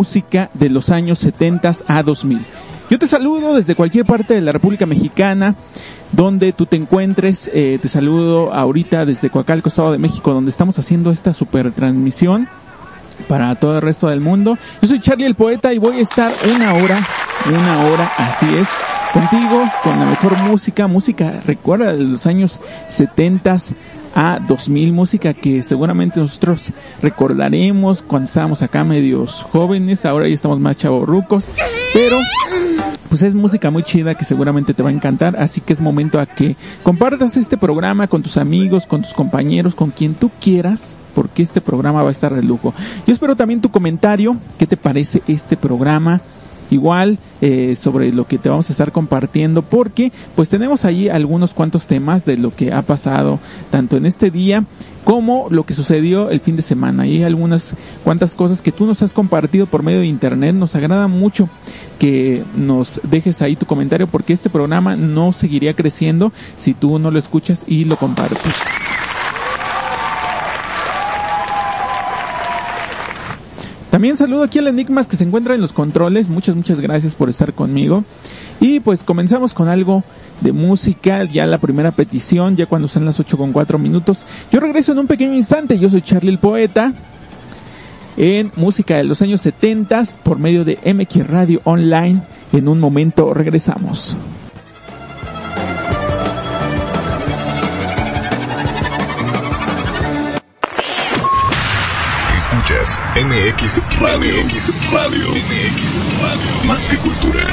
música de los años 70 a 2000. Yo te saludo desde cualquier parte de la República Mexicana, donde tú te encuentres. Eh, te saludo ahorita desde Coacalco, Estado de México, donde estamos haciendo esta super transmisión para todo el resto del mundo. Yo soy Charlie el Poeta y voy a estar una hora, una hora, así es, contigo, con la mejor música, música, recuerda, de los años 70 a 2000, música que seguramente nosotros recordaremos cuando estábamos acá medios jóvenes, ahora ya estamos más chavorrucos, pero pues es música muy chida que seguramente te va a encantar, así que es momento a que compartas este programa con tus amigos, con tus compañeros, con quien tú quieras, porque este programa va a estar de lujo. Yo espero también tu comentario, ¿qué te parece este programa? Igual eh, sobre lo que te vamos a estar compartiendo porque pues tenemos ahí algunos cuantos temas de lo que ha pasado tanto en este día como lo que sucedió el fin de semana. Hay algunas cuantas cosas que tú nos has compartido por medio de internet. Nos agrada mucho que nos dejes ahí tu comentario porque este programa no seguiría creciendo si tú no lo escuchas y lo compartes. También saludo aquí al Enigmas que se encuentra en los controles. Muchas, muchas gracias por estar conmigo. Y pues comenzamos con algo de música, ya la primera petición, ya cuando son las 8 con 4 minutos. Yo regreso en un pequeño instante, yo soy Charlie el Poeta, en música de los años 70 por medio de MX Radio Online. En un momento regresamos. MX Radio. MX Radio. MX Radio. Más que cultura.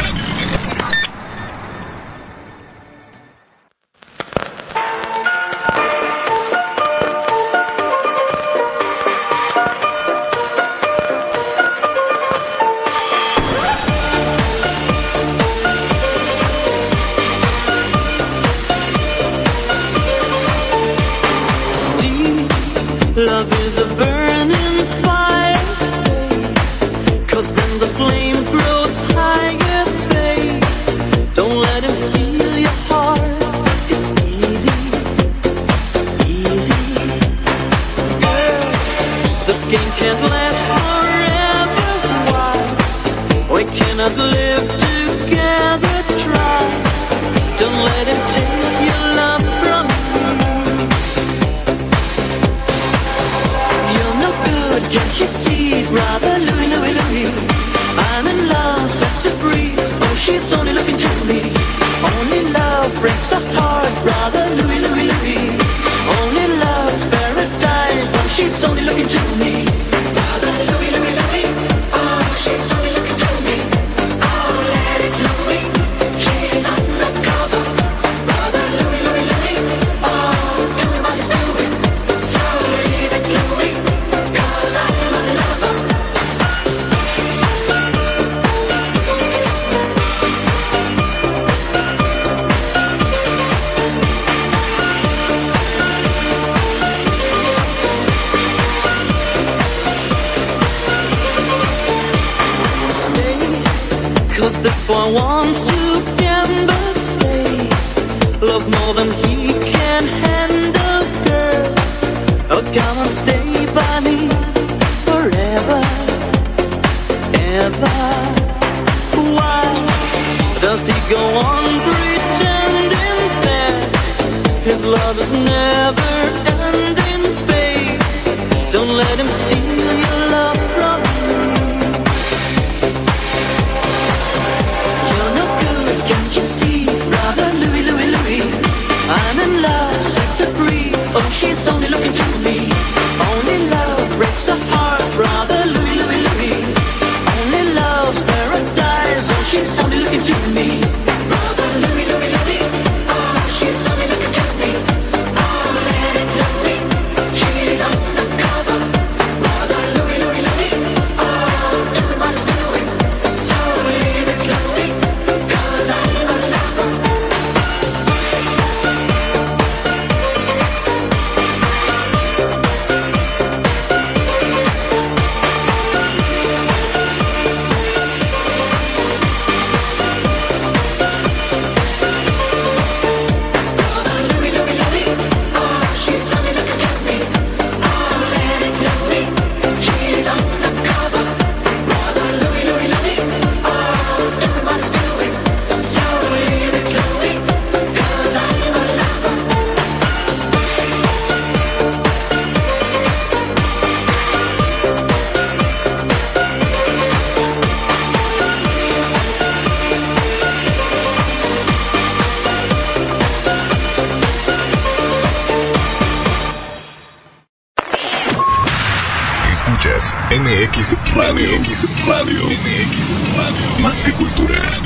For wants to can but stay. Loves more than he can handle, girl. Oh, come and stay by me forever, ever. Why does he go on pretending that His love is never MX Radio. MX Radio. MX Radio. Más que cultura.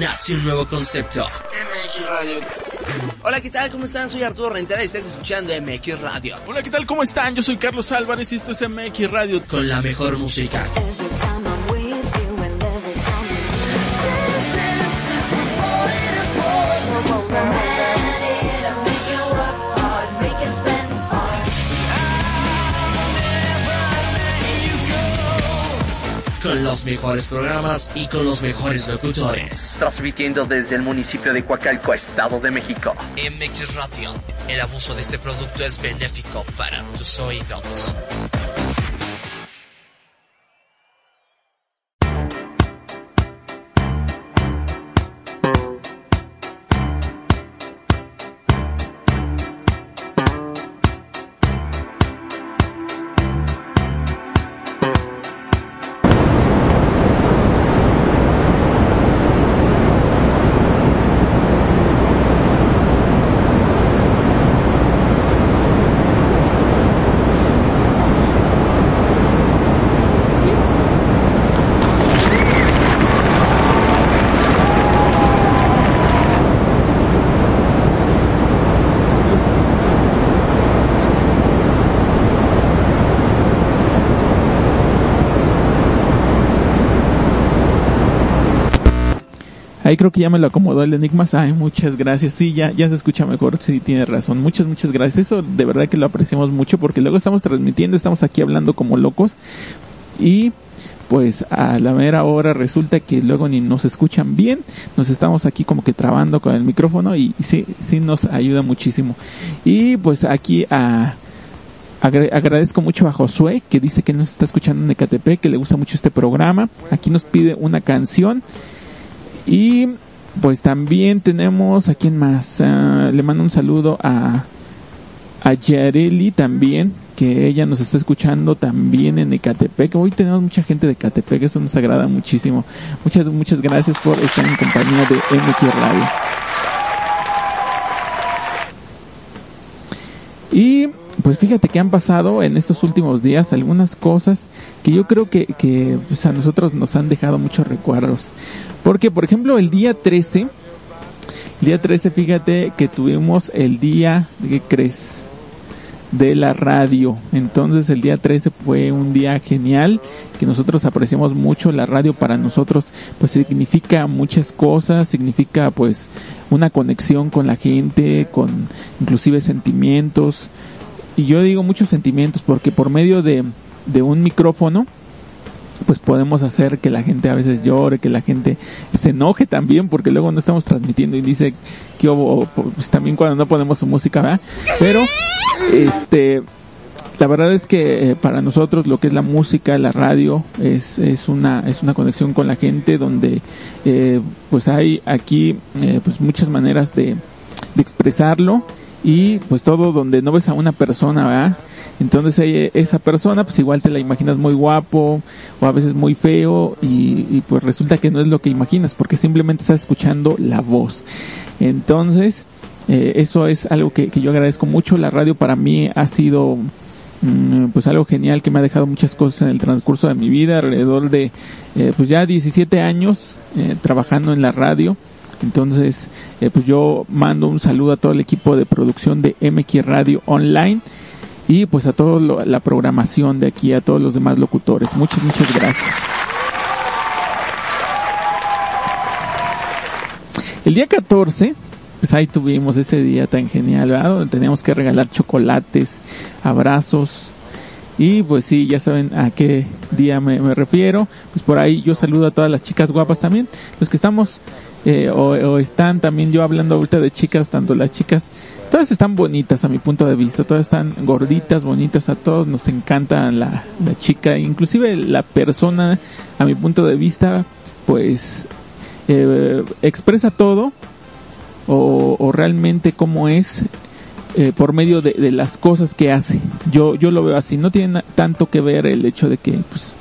Nace un nuevo concepto. MX Radio. Hola, ¿qué tal? ¿Cómo están? Soy Arturo Rentera y estás escuchando MX Radio. Hola, ¿qué tal? ¿Cómo están? Yo soy Carlos Álvarez y esto es MX Radio. Con la mejor música. Con los mejores programas y con los mejores locutores. Transmitiendo desde el municipio de Coacalco, Estado de México. MX Radio. El abuso de este producto es benéfico para tus oídos. Creo que ya me lo acomodó el Enigma. Ay, muchas gracias. Sí, ya, ya se escucha mejor. Sí, tiene razón. Muchas, muchas gracias. Eso de verdad que lo apreciamos mucho porque luego estamos transmitiendo, estamos aquí hablando como locos. Y pues a la mera hora resulta que luego ni nos escuchan bien. Nos estamos aquí como que trabando con el micrófono y, sí, sí nos ayuda muchísimo. Y pues aquí a, agradezco mucho a Josué que dice que nos está escuchando en Ecatepec, que le gusta mucho este programa. Aquí nos pide una canción y pues también tenemos a quién más. Ah, le mando un saludo a, a Yareli también, que ella nos está escuchando también en Ecatepec. Hoy tenemos mucha gente de Ecatepec, eso nos agrada muchísimo. Muchas, muchas gracias por estar en compañía de MX Radio. Y pues fíjate que han pasado en estos últimos días algunas cosas que yo creo que, que pues a nosotros nos han dejado muchos recuerdos. Porque, por ejemplo, el día 13, el día 13, fíjate que tuvimos el día, ¿qué crees? De la radio. Entonces el día 13 fue un día genial, que nosotros apreciamos mucho. La radio para nosotros pues significa muchas cosas, significa pues una conexión con la gente, con inclusive sentimientos. Y yo digo muchos sentimientos porque por medio de, de un micrófono, pues podemos hacer que la gente a veces llore, que la gente se enoje también, porque luego no estamos transmitiendo y dice que pues también cuando no ponemos su música, ¿verdad? Pero, este, la verdad es que eh, para nosotros lo que es la música, la radio, es, es una, es una conexión con la gente donde, eh, pues hay aquí, eh, pues muchas maneras de, de expresarlo y pues todo donde no ves a una persona, ¿verdad? Entonces esa persona pues igual te la imaginas muy guapo o a veces muy feo y, pues resulta que no es lo que imaginas porque simplemente estás escuchando la voz. Entonces eh, eso es algo que, yo agradezco mucho. La radio para mí ha sido mm, pues algo genial que me ha dejado muchas cosas en el transcurso de mi vida, alrededor de eh, pues ya 17 años eh, trabajando en la radio. Entonces, pues yo mando un saludo a todo el equipo de producción de MX Radio Online y pues a toda la programación de aquí, a todos los demás locutores. Muchas, muchas gracias. El día 14, pues ahí tuvimos ese día tan genial, ¿verdad? Donde teníamos que regalar chocolates, abrazos, y pues sí, ya saben a qué día me, me, refiero. Pues por ahí yo saludo a todas las chicas guapas también. Los que estamos eh, o, o, están también yo hablando ahorita de chicas, tanto las chicas todas están bonitas a mi punto de vista, todas están gorditas, bonitas, a todos nos encanta la, la chica, inclusive la persona a mi punto de vista pues eh, expresa todo o, o, realmente cómo es eh, por medio de, las cosas que hace. Yo, yo lo veo así, no tiene tanto que ver el hecho de que pues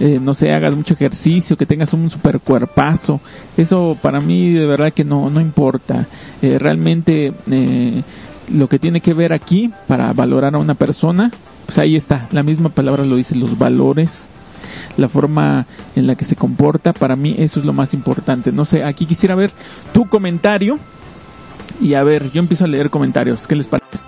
eh, no sé, hagas mucho ejercicio, que tengas un super cuerpazo. Eso para mí de verdad que no, no importa. Eh, realmente, eh, lo que tiene que ver aquí para valorar a una persona, pues ahí está, la misma palabra lo dice, los valores, la forma en la que se comporta, para mí eso es lo más importante. No sé, aquí quisiera ver tu comentario y a ver, yo empiezo a leer comentarios, ¿qué les parece?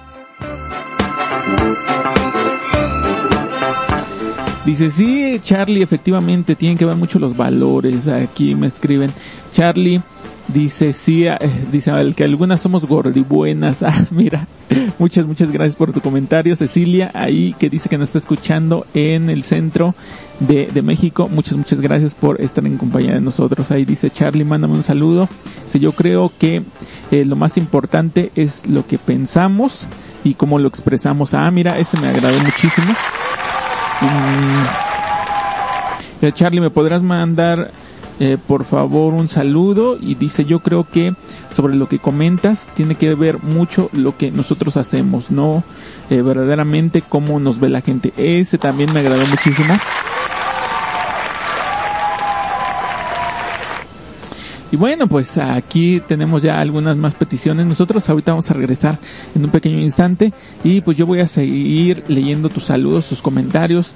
Dice, sí, Charlie, efectivamente, tienen que ver mucho los valores. Aquí me escriben, Charlie, dice, sí, eh, dice, que algunas somos gordibuenas. Ah, mira, muchas, muchas gracias por tu comentario. Cecilia, ahí que dice que nos está escuchando en el centro de, de México. Muchas, muchas gracias por estar en compañía de nosotros. Ahí dice, Charlie, mándame un saludo. Dice, yo creo que eh, lo más importante es lo que pensamos y cómo lo expresamos. Ah, mira, ese me agradó muchísimo. Eh, Charlie, ¿me podrás mandar eh, por favor un saludo? Y dice, yo creo que sobre lo que comentas tiene que ver mucho lo que nosotros hacemos, no eh, verdaderamente cómo nos ve la gente. Ese también me agradó muchísimo. Y bueno, pues aquí tenemos ya algunas más peticiones. Nosotros ahorita vamos a regresar en un pequeño instante y pues yo voy a seguir leyendo tus saludos, tus comentarios.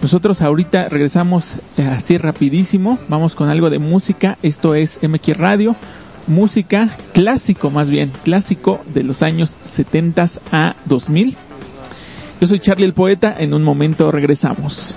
Nosotros ahorita regresamos eh, así rapidísimo. Vamos con algo de música. Esto es MX Radio. Música clásico más bien, clásico de los años 70 a 2000. Yo soy Charlie el Poeta. En un momento regresamos.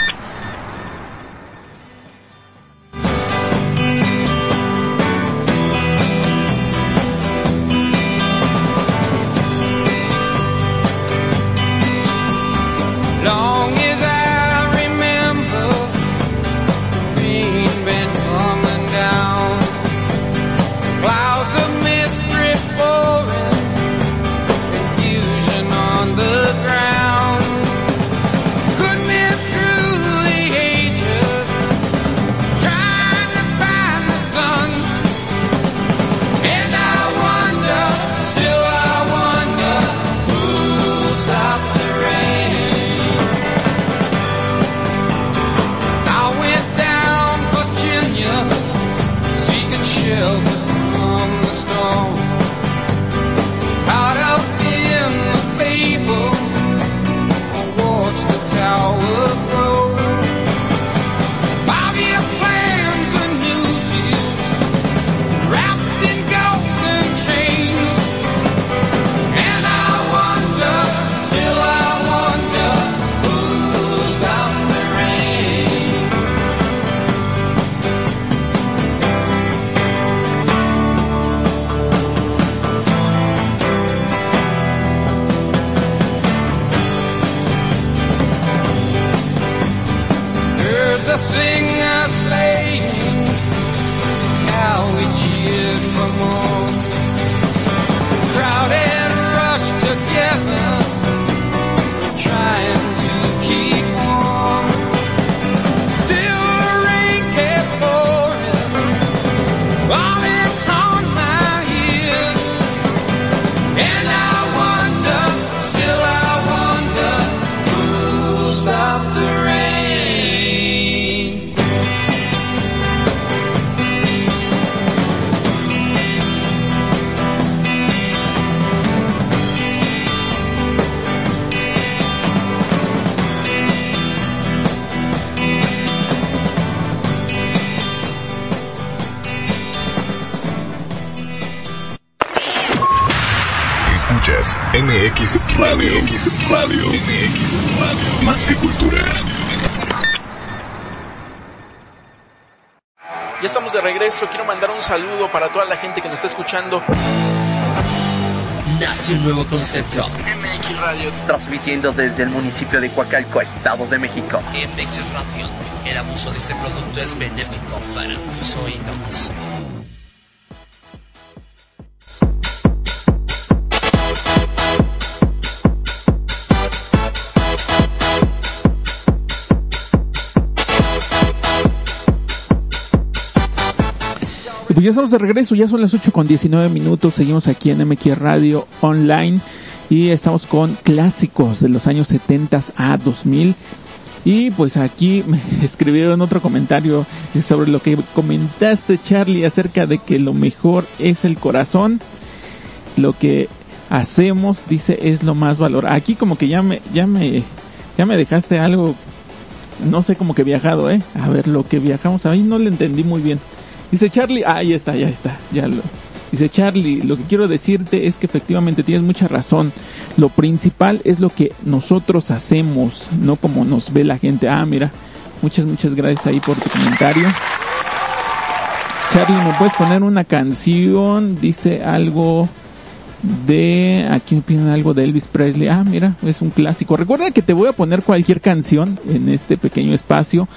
Concepto. MX Radio. Transmitiendo desde el municipio de Coacalco, Estado de México. MX Radio. El abuso de este producto es benéfico para tus oídos. Pues ya estamos de regreso, ya son las 8 con 19 minutos, seguimos aquí en MX Radio Online y estamos con clásicos de los años 70 a 2000. Y pues aquí me escribieron otro comentario sobre lo que comentaste Charlie acerca de que lo mejor es el corazón. Lo que hacemos, dice, es lo más valor. Aquí como que ya me, ya me, ya me dejaste algo, no sé, como que viajado, eh. A ver, lo que viajamos, ahí no le entendí muy bien. Dice Charlie, ah, ahí está, ya está, ya lo. Dice Charlie, lo que quiero decirte es que efectivamente tienes mucha razón. Lo principal es lo que nosotros hacemos, no como nos ve la gente. Ah, mira, muchas, muchas gracias ahí por tu comentario. Charlie, ¿me puedes poner una canción? Dice algo de aquí me piden algo de Elvis Presley. Ah, mira, es un clásico. Recuerda que te voy a poner cualquier canción en este pequeño espacio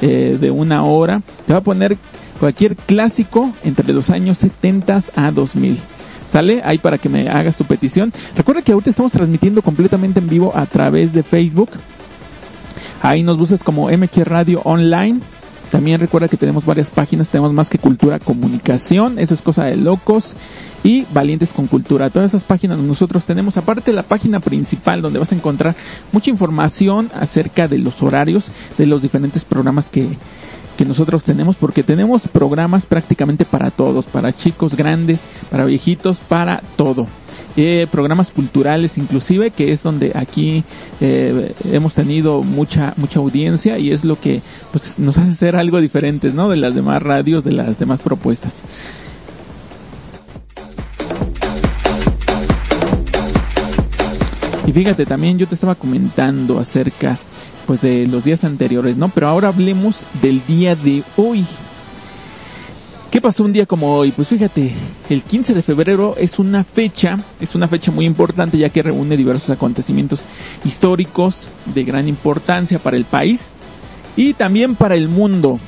eh, de una hora. Te voy a poner cualquier clásico entre los años 70 a 2000. ¿Sale? Ahí para que me hagas tu petición. Recuerda que ahorita estamos transmitiendo completamente en vivo a través de Facebook. Ahí nos buscas como MQ Radio Online. También recuerda que tenemos varias páginas, tenemos más que cultura, comunicación, eso es cosa de locos y Valientes con Cultura. Todas esas páginas nosotros tenemos, aparte la página principal donde vas a encontrar mucha información acerca de los horarios de los diferentes programas que, que nosotros tenemos, porque tenemos programas prácticamente para todos, para chicos grandes, para viejitos, para todo. Eh, programas culturales inclusive, que es donde aquí eh, hemos tenido mucha mucha audiencia y es lo que pues, nos hace ser algo diferente, ¿no? De las demás radios, de las demás propuestas. Y fíjate, también yo te estaba comentando acerca pues de los días anteriores, ¿no? Pero ahora hablemos del día de hoy. ¿Qué pasó un día como hoy? Pues fíjate, el 15 de febrero es una fecha, es una fecha muy importante ya que reúne diversos acontecimientos históricos de gran importancia para el país y también para el mundo.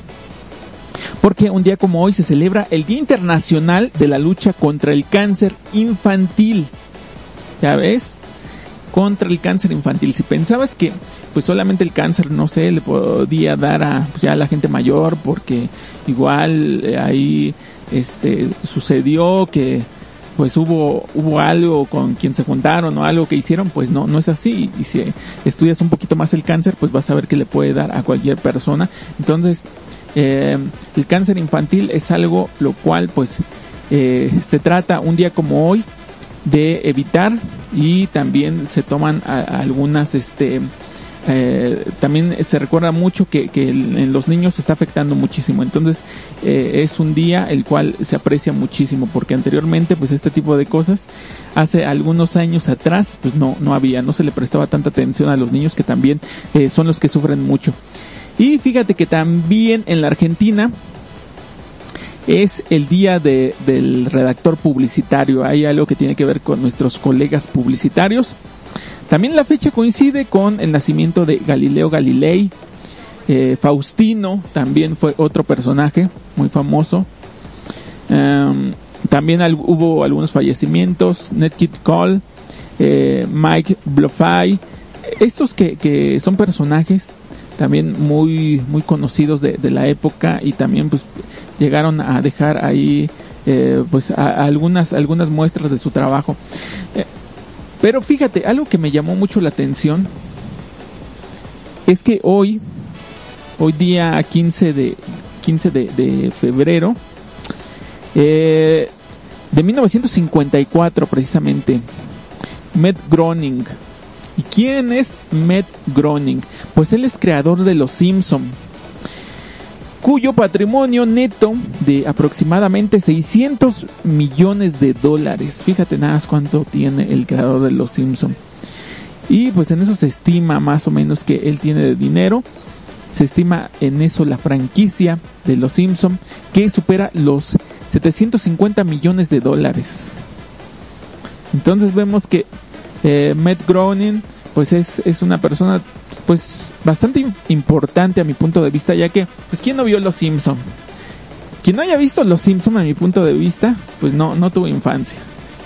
Porque un día como hoy se celebra el Día Internacional de la Lucha contra el Cáncer Infantil. ¿Ya ves? Contra el cáncer infantil. Si pensabas que pues solamente el cáncer, no sé, le podía dar a pues, ya a la gente mayor porque igual eh, ahí este sucedió que pues hubo hubo algo con quien se juntaron o algo que hicieron, pues no no es así y si estudias un poquito más el cáncer, pues vas a ver que le puede dar a cualquier persona. Entonces, eh, el cáncer infantil es algo lo cual pues eh, se trata un día como hoy de evitar y también se toman algunas este eh, también se recuerda mucho que, que en los niños se está afectando muchísimo. Entonces eh, es un día el cual se aprecia muchísimo porque anteriormente pues este tipo de cosas hace algunos años atrás pues no no había no se le prestaba tanta atención a los niños que también eh, son los que sufren mucho. Y fíjate que también en la Argentina es el día de, del redactor publicitario. Hay algo que tiene que ver con nuestros colegas publicitarios. También la fecha coincide con el nacimiento de Galileo Galilei. Eh, Faustino también fue otro personaje muy famoso. Em, también hubo algunos fallecimientos. Kid Cole, eh, Mike Bluffy. Estos que, que son personajes también muy muy conocidos de, de la época y también pues llegaron a dejar ahí eh, pues algunas algunas muestras de su trabajo. Eh, pero fíjate algo que me llamó mucho la atención es que hoy hoy día 15 de 15 de, febrero eh, de 1954 precisamente Matt Groening. ¿Y quién es Matt Groening? Pues él es creador de Los Simpson cuyo patrimonio neto de aproximadamente 600 millones de dólares. Fíjate nada más cuánto tiene el creador de Los Simpson. Y pues en eso se estima más o menos que él tiene de dinero. Se estima en eso la franquicia de Los Simpson que supera los 750 millones de dólares. Entonces vemos que eh, Matt Groening pues es, es una persona pues bastante importante a mi punto de vista, ya que, pues, ¿quién no vio Los Simpson? Quien no haya visto Los Simpson a mi punto de vista, pues no, no tuvo infancia.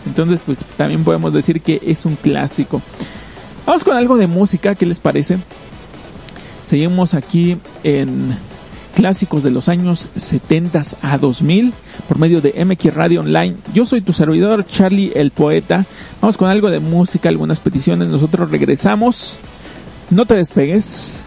Entonces, pues también podemos decir que es un clásico. Vamos con algo de música, ¿qué les parece? Seguimos aquí en clásicos de los años 70 a 2000 por medio de MX Radio Online. Yo soy tu servidor, Charlie el Poeta. Vamos con algo de música, algunas peticiones. Nosotros regresamos. No te despegues.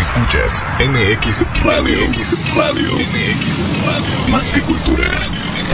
Escuchas MX Radio. MX Radio. MX Radio. Más que cultura.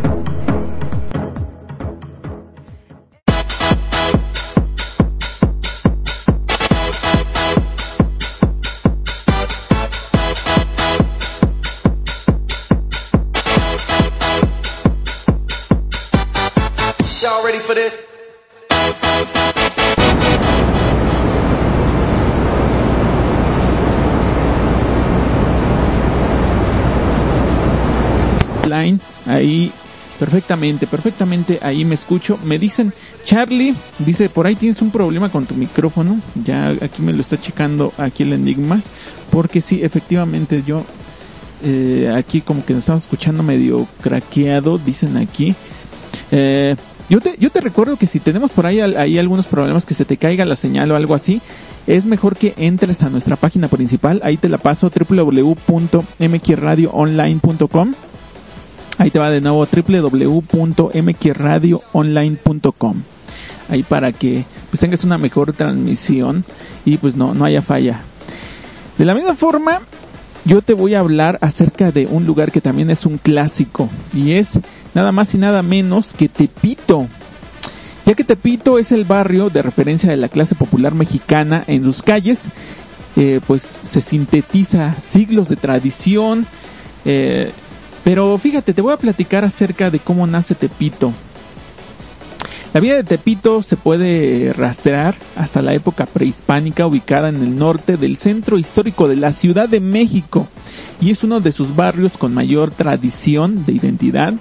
Perfectamente, perfectamente, ahí me escucho. Me dicen, Charlie, dice, por ahí tienes un problema con tu micrófono, ya aquí me lo está checando aquí el Enigmas, porque sí, efectivamente yo, eh, aquí como que nos estamos escuchando medio craqueado, dicen aquí. Eh, yo te, yo te recuerdo que si tenemos por ahí, ahí algunos problemas, que se te caiga la señal o algo así, es mejor que entres a nuestra página principal, ahí te la paso, www.mxradioonline.com. Ahí te va de nuevo www.mxradioonline.com. Ahí para que pues tengas una mejor transmisión y pues no, no haya falla. De la misma forma, yo te voy a hablar acerca de un lugar que también es un clásico y es nada más y nada menos que Tepito. Ya que Tepito es el barrio de referencia de la clase popular mexicana en sus calles, eh, pues se sintetiza siglos de tradición, eh, pero fíjate, te voy a platicar acerca de cómo nace Tepito. La vida de Tepito se puede rastrear hasta la época prehispánica ubicada en el norte del centro histórico de la Ciudad de México y es uno de sus barrios con mayor tradición de identidad.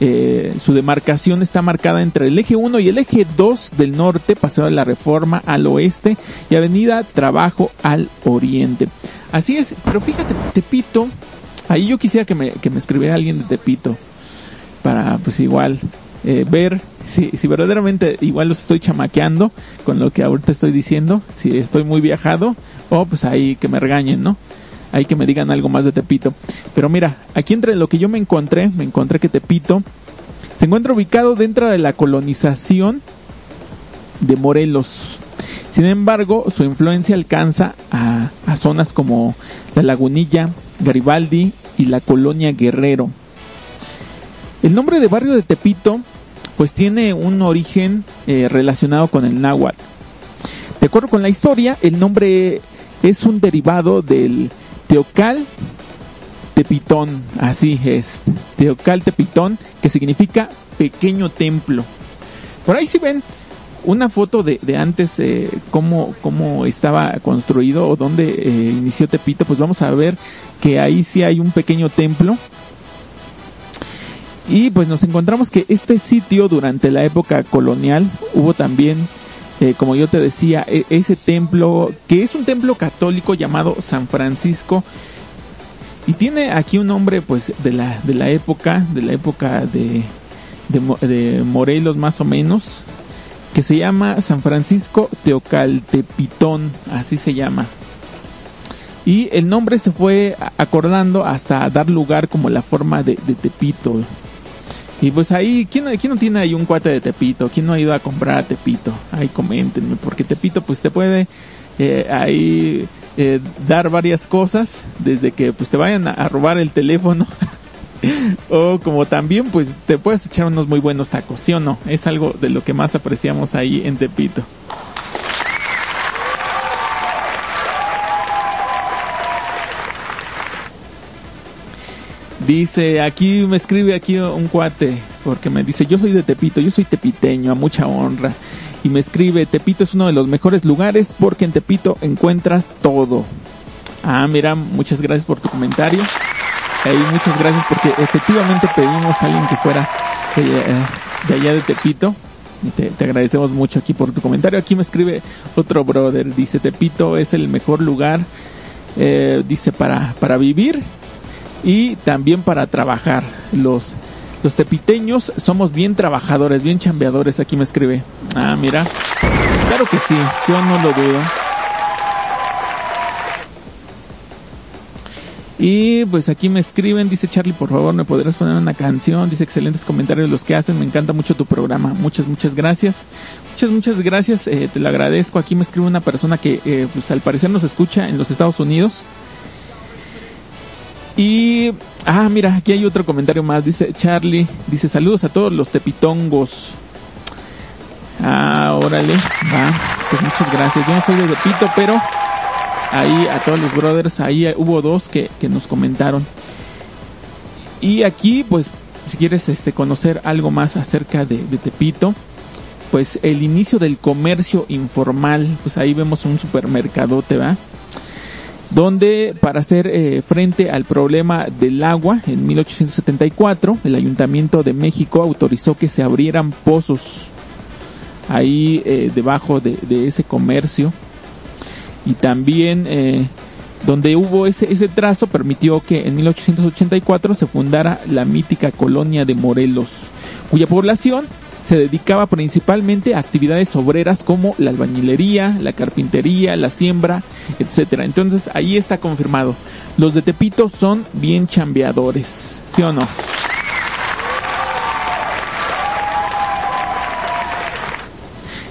Eh, su demarcación está marcada entre el eje 1 y el eje 2 del norte, Paseo de la Reforma al oeste y Avenida Trabajo al oriente. Así es, pero fíjate, Tepito, ahí yo quisiera que me, que me escribiera alguien de Tepito para pues igual eh, ver si, si verdaderamente igual los estoy chamaqueando con lo que ahorita estoy diciendo, si estoy muy viajado o pues ahí que me regañen, ¿no? Ahí que me digan algo más de Tepito. Pero mira, aquí entre lo que yo me encontré, me encontré que Tepito se encuentra ubicado dentro de la colonización de Morelos. Sin embargo, su influencia alcanza a, a zonas como la Lagunilla, Garibaldi y la colonia Guerrero. El nombre de barrio de Tepito pues tiene un origen eh, relacionado con el náhuatl. De acuerdo con la historia, el nombre es un derivado del Teocal Tepitón, así es, Teocal Tepitón, que significa pequeño templo. Por ahí si ven una foto de, de antes, eh, cómo, cómo estaba construido o dónde eh, inició Tepito, pues vamos a ver que ahí sí hay un pequeño templo. Y pues nos encontramos que este sitio durante la época colonial hubo también, eh, como yo te decía, e- ese templo, que es un templo católico llamado San Francisco. Y tiene aquí un nombre pues de la, de la época, de la época de, de, Mo- de Morelos más o menos, que se llama San Francisco Teocaltepitón, así se llama. Y el nombre se fue acordando hasta dar lugar como la forma de, Tepito. Y pues ahí, ¿quién, ¿quién no tiene ahí un cuate de Tepito? ¿Quién no ha ido a comprar a Tepito? Ahí coméntenme, porque Tepito pues te puede eh, ahí eh, dar varias cosas, desde que pues te vayan a robar el teléfono, o como también pues te puedes echar unos muy buenos tacos, ¿sí o no? Es algo de lo que más apreciamos ahí en Tepito. Dice, aquí me escribe aquí un cuate, porque me dice, yo soy de Tepito, yo soy tepiteño, a mucha honra. Y me escribe, Tepito es uno de los mejores lugares porque en Tepito encuentras todo. Ah, mira, muchas gracias por tu comentario. Y muchas gracias porque efectivamente pedimos a alguien que fuera eh, de allá de Tepito. Te, te agradecemos mucho aquí por tu comentario. Aquí me escribe otro brother, dice, Tepito es el mejor lugar, eh, dice, para, para vivir y también para trabajar. Los, los tepiteños somos bien trabajadores, bien chambeadores, aquí me escribe. Ah, mira. Claro que sí, yo no lo dudo. Y pues aquí me escriben, dice Charlie, por favor, me podrás poner una canción. Dice excelentes comentarios los que hacen, me encanta mucho tu programa. Muchas, muchas gracias. Muchas, muchas gracias, eh, te lo agradezco. Aquí me escribe una persona que eh, pues al parecer nos escucha en los Estados Unidos. Y, ah, mira, aquí hay otro comentario más. Dice Charlie, dice saludos a todos los tepitongos. Ah, órale, va. Pues muchas gracias. Yo no soy de Tepito, pero ahí a todos los brothers, ahí hubo dos que, que nos comentaron. Y aquí, pues, si quieres este, conocer algo más acerca de, de Tepito, pues el inicio del comercio informal, pues ahí vemos un supermercadote, ¿va? donde para hacer eh, frente al problema del agua en 1874 el Ayuntamiento de México autorizó que se abrieran pozos ahí eh, debajo de, de, ese comercio y también eh, donde hubo ese, ese trazo permitió que en 1884 se fundara la mítica colonia de Morelos cuya población se dedicaba principalmente a actividades obreras como la albañilería, la carpintería, la siembra, etcétera. Entonces ahí está confirmado. Los de Tepito son bien chambeadores, ¿sí o no?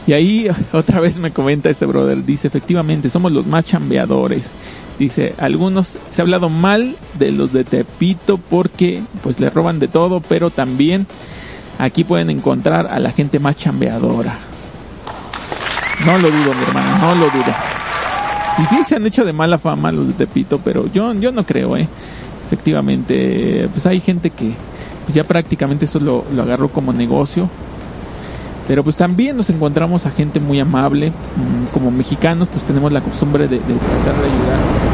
Y ahí otra vez me comenta este brother, dice, efectivamente, somos los más chambeadores. Dice, algunos se ha hablado mal de los de Tepito porque pues le roban de todo, pero también aquí pueden encontrar a la gente más chambeadora. No lo dudo, mi hermano, no lo dudo. Y sí se han hecho de mala fama los de Tepito, pero yo, yo no creo, eh. Efectivamente, pues hay gente que pues ya prácticamente eso lo, lo agarró como negocio. Pero pues también nos encontramos a gente muy amable, como mexicanos pues tenemos la costumbre de, de tratar de ayudar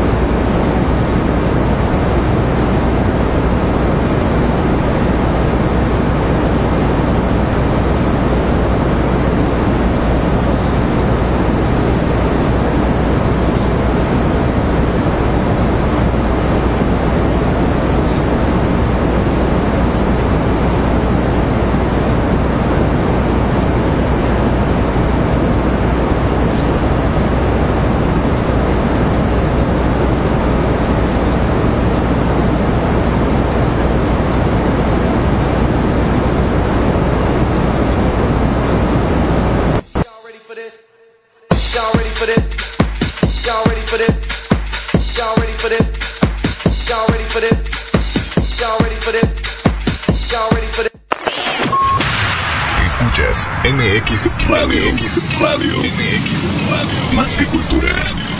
MX Radio. Más que cultura.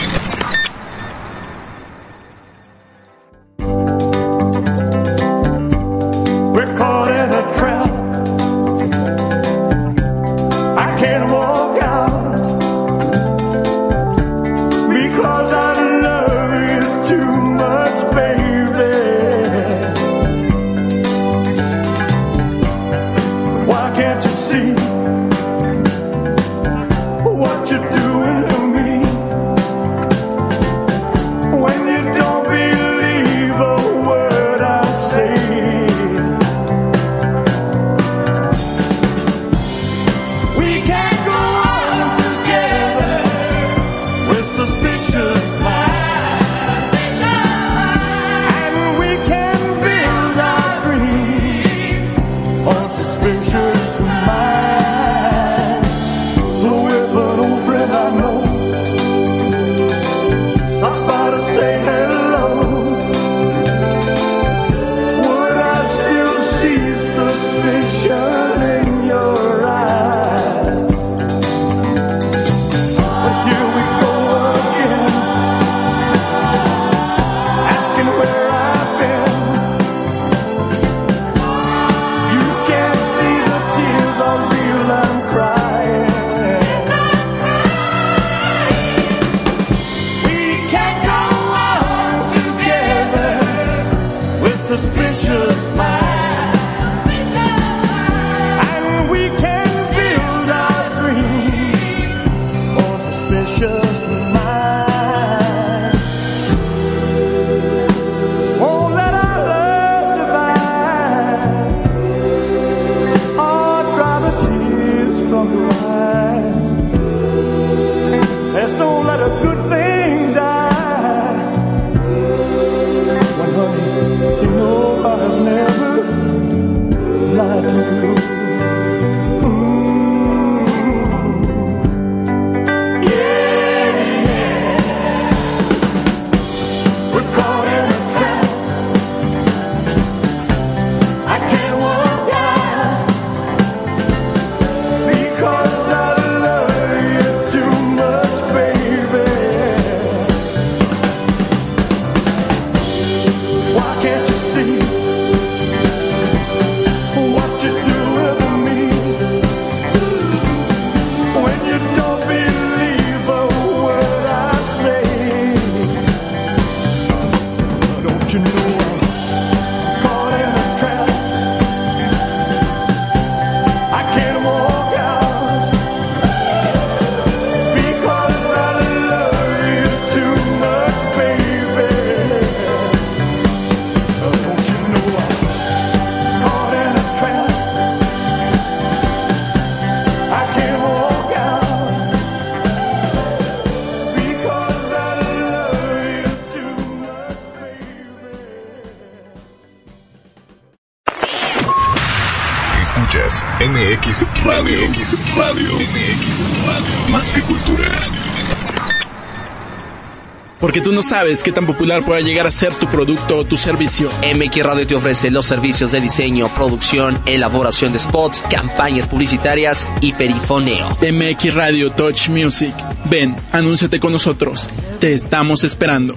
Porque tú no sabes qué tan popular pueda llegar a ser tu producto o tu servicio. MX Radio te ofrece los servicios de diseño, producción, elaboración de spots, campañas publicitarias y perifoneo. MX Radio Touch Music. Ven, anúnciate con nosotros. Te estamos esperando.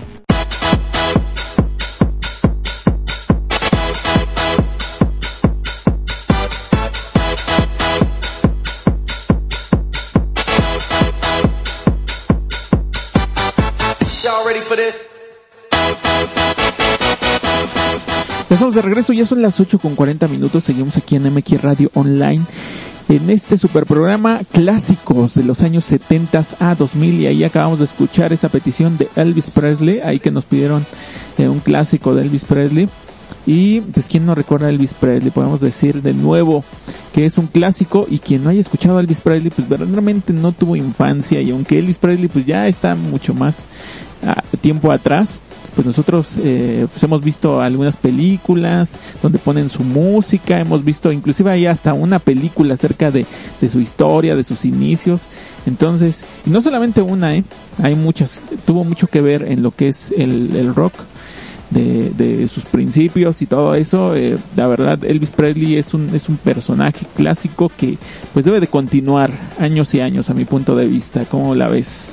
Estamos de regreso, ya son las 8 con 40 minutos, seguimos aquí en MX Radio Online en este super programa clásicos de los años 70 a 2000 y ahí acabamos de escuchar esa petición de Elvis Presley, ahí que nos pidieron eh, un clásico de Elvis Presley y pues quien no recuerda a Elvis Presley, podemos decir de nuevo que es un clásico y quien no haya escuchado a Elvis Presley pues verdaderamente no tuvo infancia. Y aunque Elvis Presley pues ya está mucho más ah, tiempo atrás, pues nosotros eh, pues hemos visto algunas películas donde ponen su música, hemos visto inclusive hay hasta una película acerca de, de su historia, de sus inicios, entonces, y no solamente una, ¿eh? hay muchas, tuvo mucho que ver en lo que es el, el rock, de, sus principios y todo eso, eh, la verdad Elvis Presley es un, es un personaje clásico que pues debe de continuar años y años a mi punto de vista, ¿cómo la ves?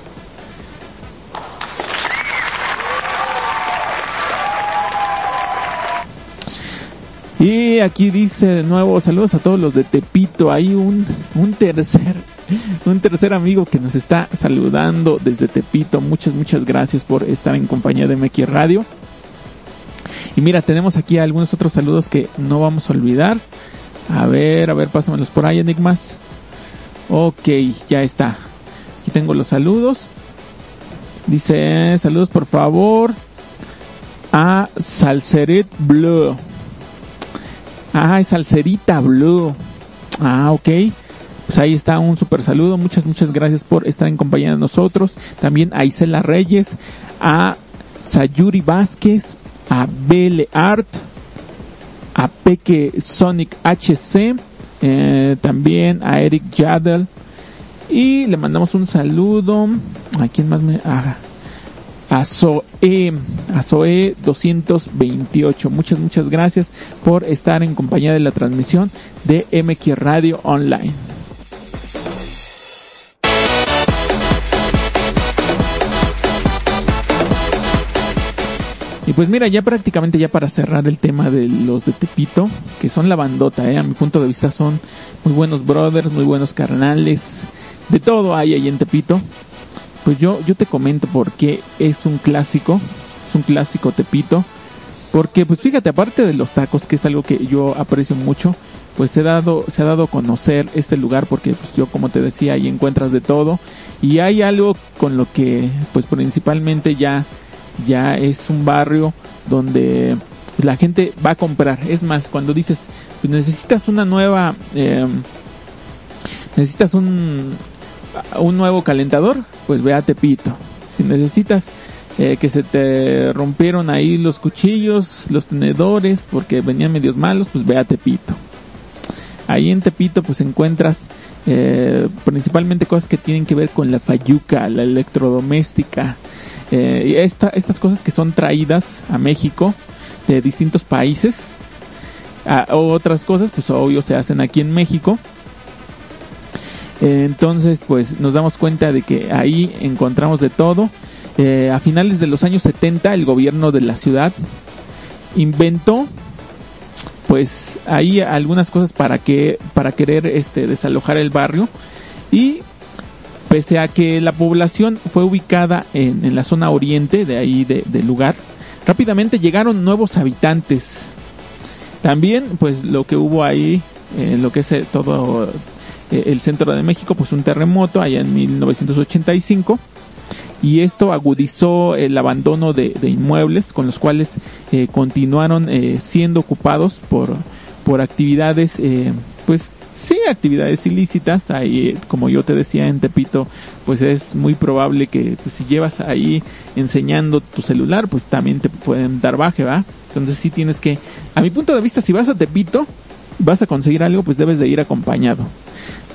Y aquí dice de nuevo, saludos a todos los de Tepito. Hay un, un tercer, un tercer amigo que nos está saludando desde Tepito. Muchas, muchas gracias por estar en compañía de MX Radio. Y mira, tenemos aquí algunos otros saludos que no vamos a olvidar. A ver, a ver, pásamelos por ahí, Enigmas. Ok, ya está. Aquí tengo los saludos. Dice, saludos por favor a Salseret Blue. Ah, es Salserita Blue. Ah, ok. Pues ahí está un super saludo. Muchas, muchas gracias por estar en compañía de nosotros. También a Isela Reyes, a Sayuri Vázquez, a Bele Art, a Peque Sonic HC, eh, también a Eric Yadel. Y le mandamos un saludo. ¿A quién más me.? haga? a Zoe, a Zoe 228. Muchas, muchas gracias por estar en compañía de la transmisión de MQ Radio Online. Pues mira, ya prácticamente ya para cerrar el tema de los de Tepito, que son la bandota, ¿eh? a mi punto de vista son muy buenos brothers, muy buenos carnales, de todo hay ahí en Tepito. Pues yo, yo te comento por qué es un clásico, es un clásico Tepito, porque pues fíjate, aparte de los tacos, que es algo que yo aprecio mucho, pues se ha dado, se ha dado a conocer este lugar porque pues yo como te decía, ahí encuentras de todo, y hay algo con lo que pues principalmente ya ya es un barrio donde la gente va a comprar. Es más, cuando dices, pues necesitas una nueva, eh, necesitas un, un nuevo calentador, pues ve a Tepito. Si necesitas eh, que se te rompieron ahí los cuchillos, los tenedores, porque venían medios malos, pues ve a Tepito. Ahí en Tepito pues encuentras eh, principalmente cosas que tienen que ver con la fayuca, la electrodoméstica, eh, estas cosas que son traídas a México de distintos países. A, otras cosas, pues obvio, se hacen aquí en México. Eh, entonces, pues nos damos cuenta de que ahí encontramos de todo. Eh, a finales de los años 70, el gobierno de la ciudad inventó pues ahí algunas cosas para que para querer este desalojar el barrio y pese a que la población fue ubicada en, la zona oriente de ahí de, del lugar, rápidamente llegaron nuevos habitantes. También, pues lo que hubo ahí, eh, lo que es eh, todo eh, el centro de México, pues un terremoto allá en 1985 y esto agudizó el abandono de, inmuebles con los cuales eh, continuaron eh, siendo ocupados por, por actividades pues sí, actividades ilícitas. Ahí, como yo te decía en Tepito, pues es muy probable que pues, si llevas ahí enseñando tu celular, pues también te pueden dar baje, ¿va? Entonces sí tienes que, a mi punto de vista, si vas a Tepito, vas a conseguir algo, pues debes de ir acompañado.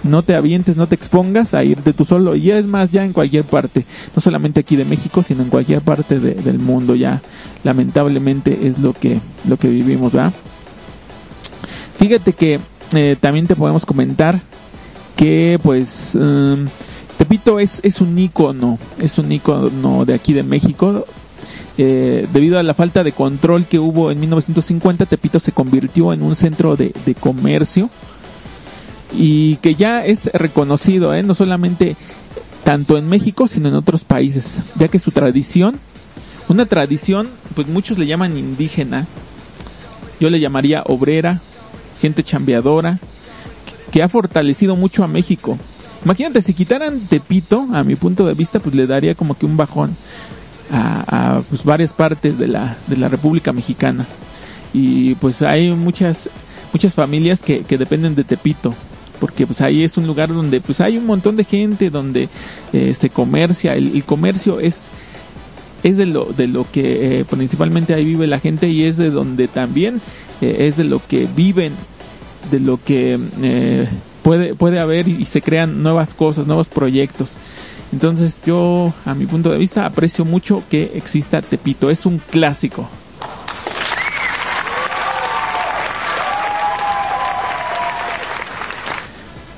No te avientes, no te expongas a irte tú solo. Y es más, ya en cualquier parte, no solamente aquí de México, sino en cualquier parte del mundo, ya lamentablemente es lo que, lo que vivimos, ¿verdad? Fíjate que eh, también te podemos comentar que pues um, Tepito es, es un icono, es un icono de aquí de México. Eh, debido a la falta de control que hubo en 1950, Tepito se convirtió en un centro de, de comercio y que ya es reconocido, ¿eh? no solamente tanto en México, sino en otros países, ya que su tradición, una tradición, pues muchos le llaman indígena, yo le llamaría obrera, gente chambeadora, que ha fortalecido mucho a México. Imagínate, si quitaran Tepito, a mi punto de vista, pues le daría como que un bajón a, pues varias partes de la, de la República Mexicana. Y pues hay muchas, muchas familias que, que dependen de Tepito porque pues ahí es un lugar donde pues hay un montón de gente donde eh, se comercia el, comercio es es de lo de lo que eh, principalmente ahí vive la gente y es de donde también eh, es de lo que viven de lo que eh, puede, puede haber y, se crean nuevas cosas, nuevos proyectos. Entonces yo, a mi punto de vista, aprecio mucho que exista Tepito. Es un clásico.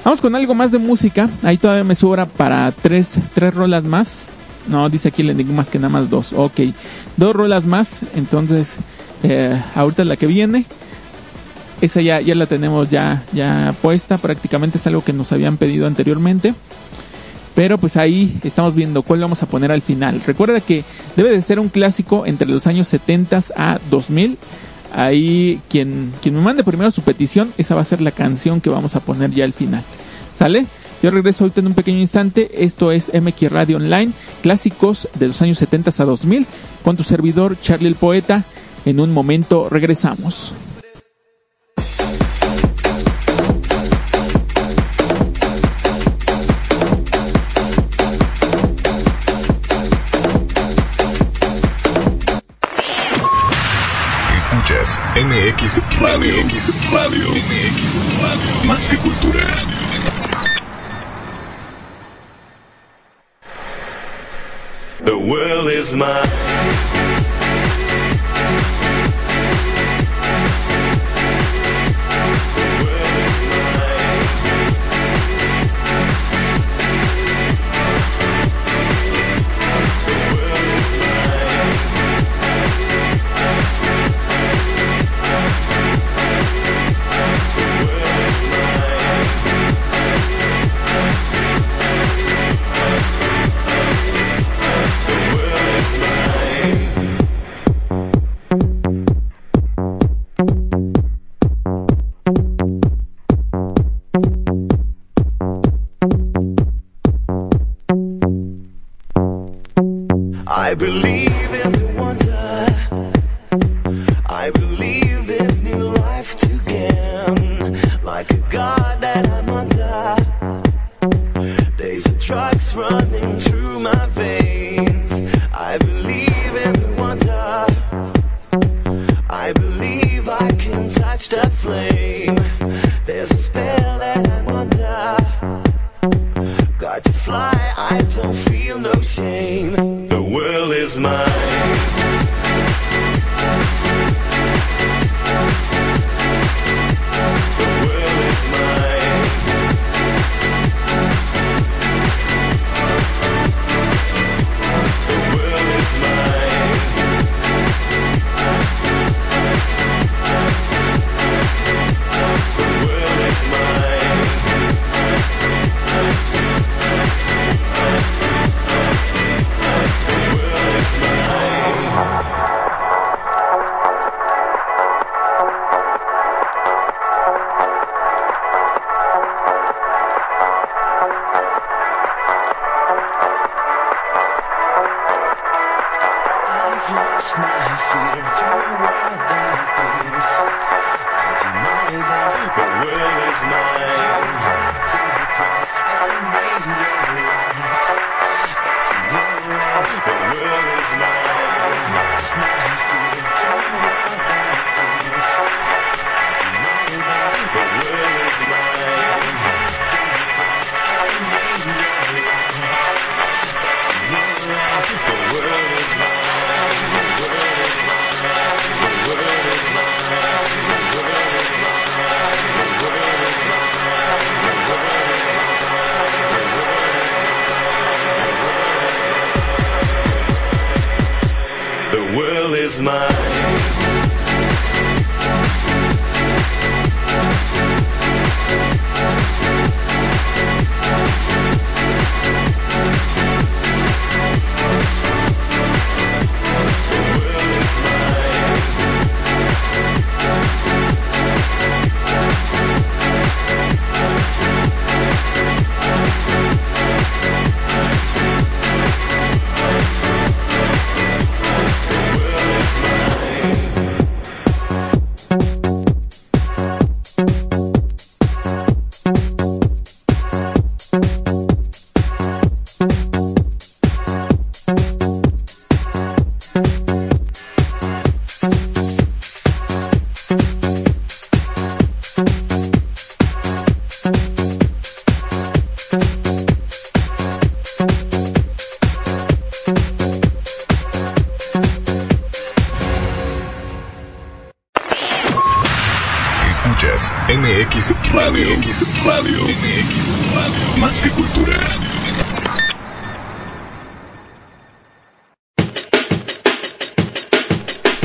Vamos con algo más de música. Ahí todavía me sobra para tres, tres rolas más. No, dice aquí el más que nada más dos. Ok, dos rolas más. Entonces, eh, ahorita la que viene esa ya, ya la tenemos ya, ya puesta, prácticamente es algo que nos habían pedido anteriormente. Pero pues ahí estamos viendo cuál vamos a poner al final. Recuerda que debe de ser un clásico entre los años 70 a 2000. Ahí quien, quien me mande primero su petición, esa va a ser la canción que vamos a poner ya al final. ¿Sale? Yo regreso ahorita en un pequeño instante. Esto es MX Radio Online, clásicos de los años 70 a 2000, con tu servidor Charlie el Poeta. En un momento regresamos. MX Radio. MX Radio. MX Radio. Más que cultura. The world is mine. believe.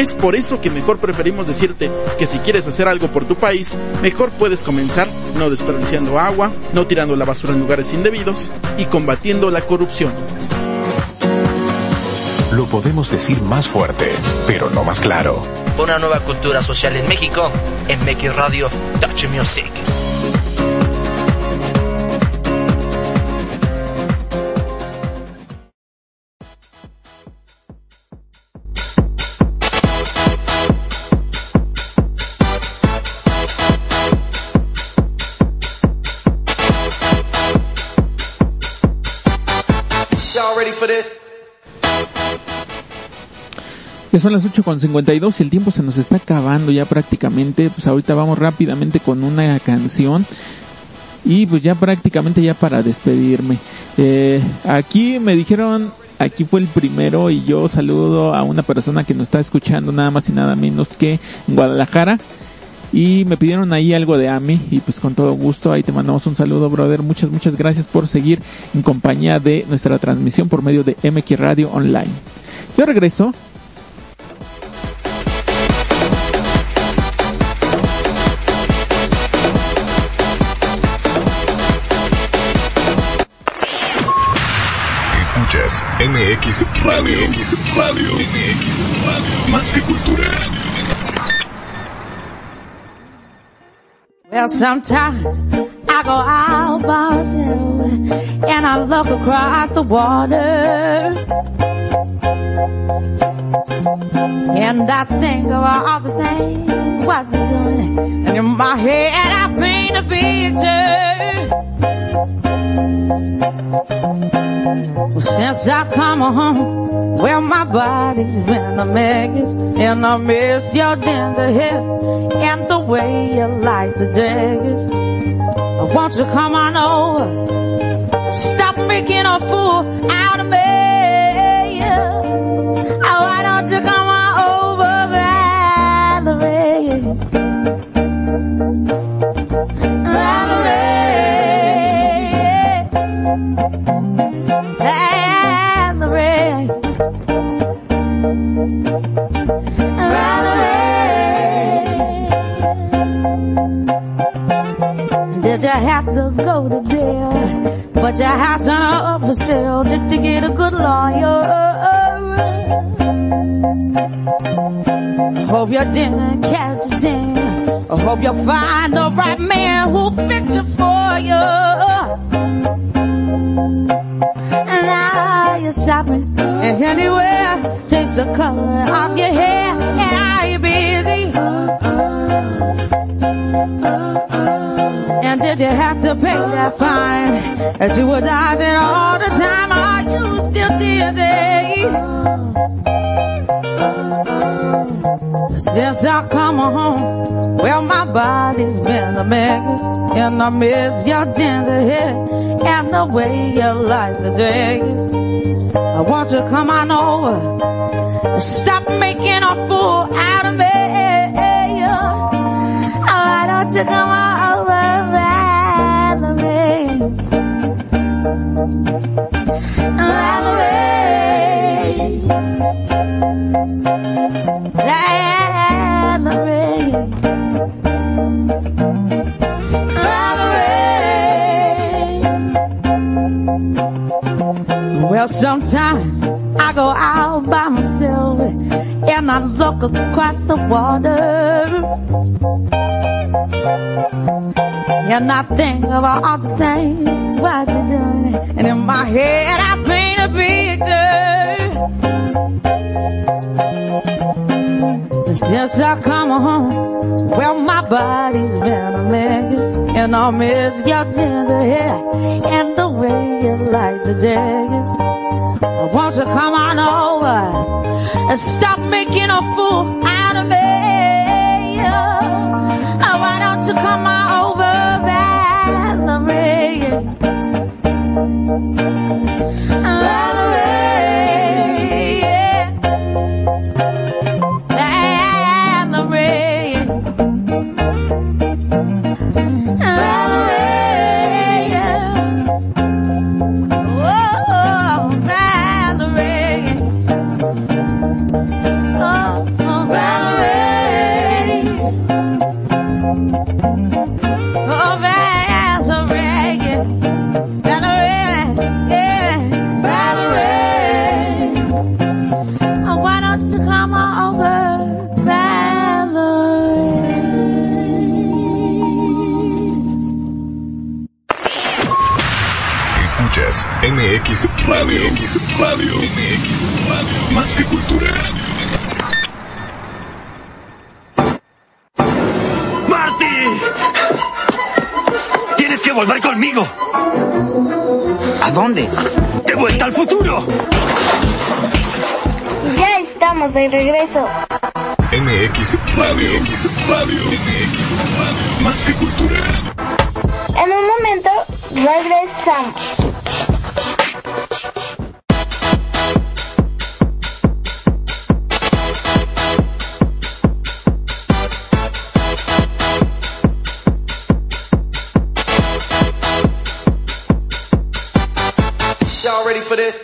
Es por eso que mejor preferimos decirte que si quieres hacer algo por tu país, mejor puedes comenzar no desperdiciando agua, no tirando la basura en lugares indebidos y combatiendo la corrupción. Lo podemos decir más fuerte, pero no más claro. Una nueva cultura social en México, en MX Radio Touch Music. Son las 8.52 y el tiempo se nos está acabando ya prácticamente. Pues ahorita vamos rápidamente con una canción. Y pues ya prácticamente ya para despedirme. Eh, aquí me dijeron, aquí fue el primero y yo saludo a una persona que nos está escuchando nada más y nada menos que en Guadalajara. Y me pidieron ahí algo de Ami y pues con todo gusto ahí te mandamos un saludo brother. Muchas, muchas gracias por seguir en compañía de nuestra transmisión por medio de MX Radio Online. Yo regreso MX Radio. MX Radio. MX Radio. Más que cultura. Well, sometimes I go out myself and I look across the water. And I think of all the things what you're doing. And in my head I paint a picture. Since I come home, well, my body's been a mess, and I miss your tender hair and the way you like the dress. Won't you come on over? Stop making a fool out of me. But your house on up for sale. Did you get a good lawyer? Hope you didn't catch a thing. I hope you'll find the right man who'll fix it for you. And now you're shopping and anywhere. Change the color of your hair and are you busy? And did you have to pay that fine that you were dodging all the time? Are you still dizzy? Since I come home, well, my body's been a mess, and I miss your tender hair and the way you like the dress. I want you to come on over, stop making a fool Well, sometimes I go out by myself and I look across the water. And I think of all the things what you're doing. And in my head I paint a picture. Since I come home, well my body's been a mess. And I miss your tender hair and the way you like the. I want you to come on over and stop making a fool out of me. Oh, why don't you come on over? Valerie, regreso. MX Radio. MX Radio. MX Radio. Más que cultura. En un momento regresamos. Y'all ready for this?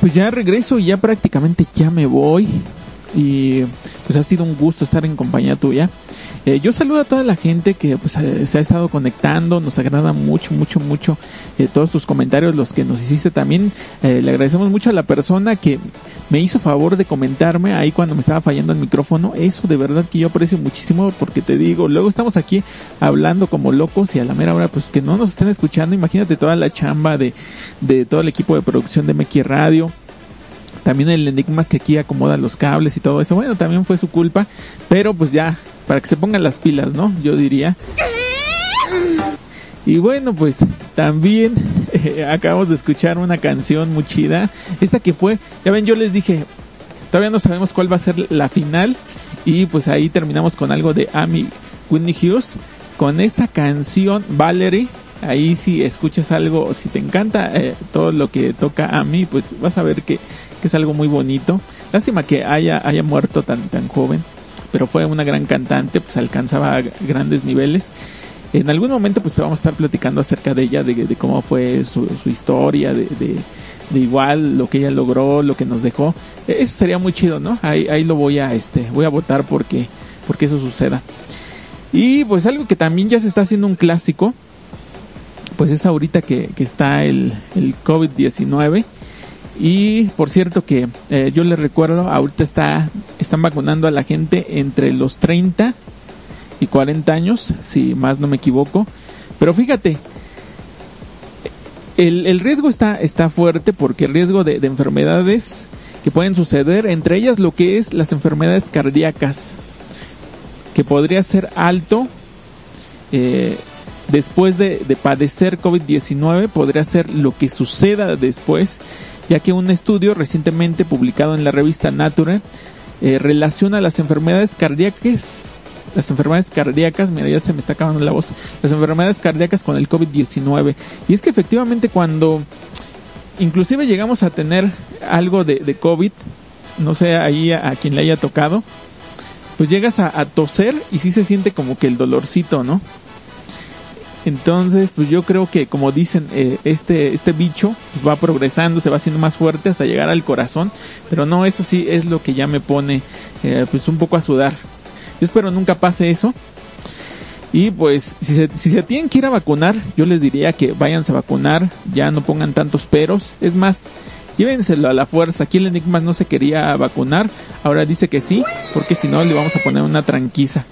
Pues ya regreso ya prácticamente ya me voy. Y pues ha sido un gusto estar en compañía tuya. Eh, yo saludo a toda la gente que pues, eh, se ha estado conectando, nos agrada mucho, mucho, mucho eh, todos tus comentarios, los que nos hiciste también. Eh, le agradecemos mucho a la persona que me hizo favor de comentarme ahí cuando me estaba fallando el micrófono. Eso de verdad que yo aprecio muchísimo porque te digo, luego estamos aquí hablando como locos y a la mera hora pues que no nos estén escuchando. Imagínate toda la chamba de, de todo el equipo de producción de MX Radio también el Enigmas que aquí acomoda los cables y todo eso. Bueno, también fue su culpa, pero pues ya, para que se pongan las pilas, ¿no? Yo diría. Y bueno, pues también eh, acabamos de escuchar una canción muy chida. Esta que fue, ya ven, yo les dije, todavía no sabemos cuál va a ser la final. Y pues ahí terminamos con algo de Amy Whitney Hughes. Con esta canción, Valerie. Ahí si escuchas algo, si te encanta eh, todo lo que toca a mí, pues vas a ver que, es algo muy bonito. Lástima que haya, haya muerto tan, tan joven, pero fue una gran cantante, pues alcanzaba grandes niveles. En algún momento pues vamos a estar platicando acerca de ella, de, de cómo fue su, su historia, de, de, de, igual lo que ella logró, lo que nos dejó. Eso sería muy chido, ¿no? Ahí, ahí lo voy a, este, voy a votar porque, porque eso suceda. Y pues algo que también ya se está haciendo un clásico, pues es ahorita que, que está el, el COVID-19. Y por cierto que eh, yo les recuerdo, ahorita está, están vacunando a la gente entre los 30 y 40 años, si más no me equivoco. Pero fíjate, el, riesgo está, está fuerte porque el riesgo de, de enfermedades que pueden suceder, entre ellas lo que es las enfermedades cardíacas, que podría ser alto eh, después de, de padecer COVID-19, podría ser lo que suceda después, ya que un estudio recientemente publicado en la revista Nature eh, relaciona las enfermedades cardíacas las enfermedades cardíacas, mira ya se me está acabando la voz, las enfermedades cardíacas con el COVID-19. Y es que efectivamente cuando inclusive llegamos a tener algo de, COVID, no sé ahí a, a, quien le haya tocado, pues llegas a, a, toser y sí se siente como que el dolorcito, ¿no? Entonces, pues yo creo que como dicen, eh, este, este bicho pues va progresando, se va haciendo más fuerte hasta llegar al corazón, pero no, eso sí es lo que ya me pone eh, pues un poco a sudar. Yo espero nunca pase eso. Y pues, si se, si se tienen que ir a vacunar, yo les diría que váyanse a vacunar, ya no pongan tantos peros. Es más, llévenselo a la fuerza. Aquí el Enigma no se quería vacunar, ahora dice que sí, porque si no le vamos a poner una tranquiza.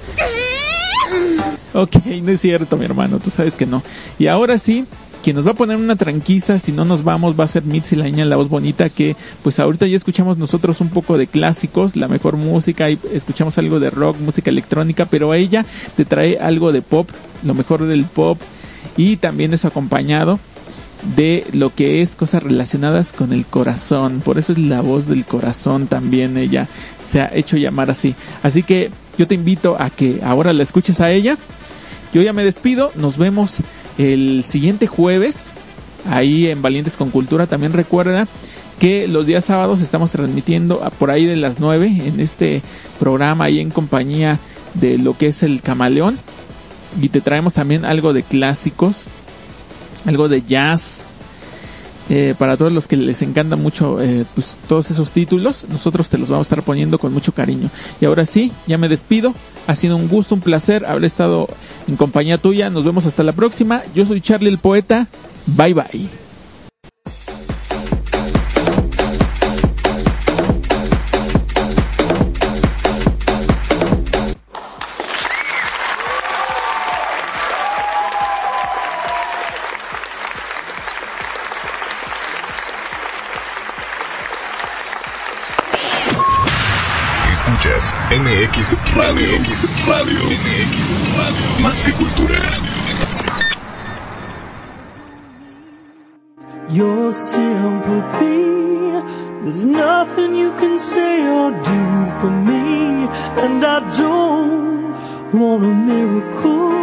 Ok, no es cierto, mi hermano, tú sabes que no. Y ahora sí, quien nos va a poner una tranquiza, si no nos vamos, va a ser Mitzi la niña la voz bonita, que pues ahorita ya escuchamos nosotros un poco de clásicos, la mejor música, y escuchamos algo de rock, música electrónica, pero ella te trae algo de pop, lo mejor del pop, y también eso acompañado de lo que es cosas relacionadas con el corazón. Por eso es la voz del corazón también ella se ha hecho llamar así. Así que yo te invito a que ahora la escuches a ella. Yo ya me despido, nos vemos el siguiente jueves ahí en Valientes con Cultura. También recuerda que los días sábados estamos transmitiendo por ahí de las 9 en este programa ahí en compañía de lo que es el camaleón. Y te traemos también algo de clásicos, algo de jazz, eh, para todos los que les encanta mucho eh, pues todos esos títulos nosotros te los vamos a estar poniendo con mucho cariño. Y ahora sí ya me despido. Ha sido un gusto un placer haber estado en compañía tuya. Nos vemos hasta la próxima. Yo soy Charlie el poeta. Bye bye for me, and I don't want a miracle.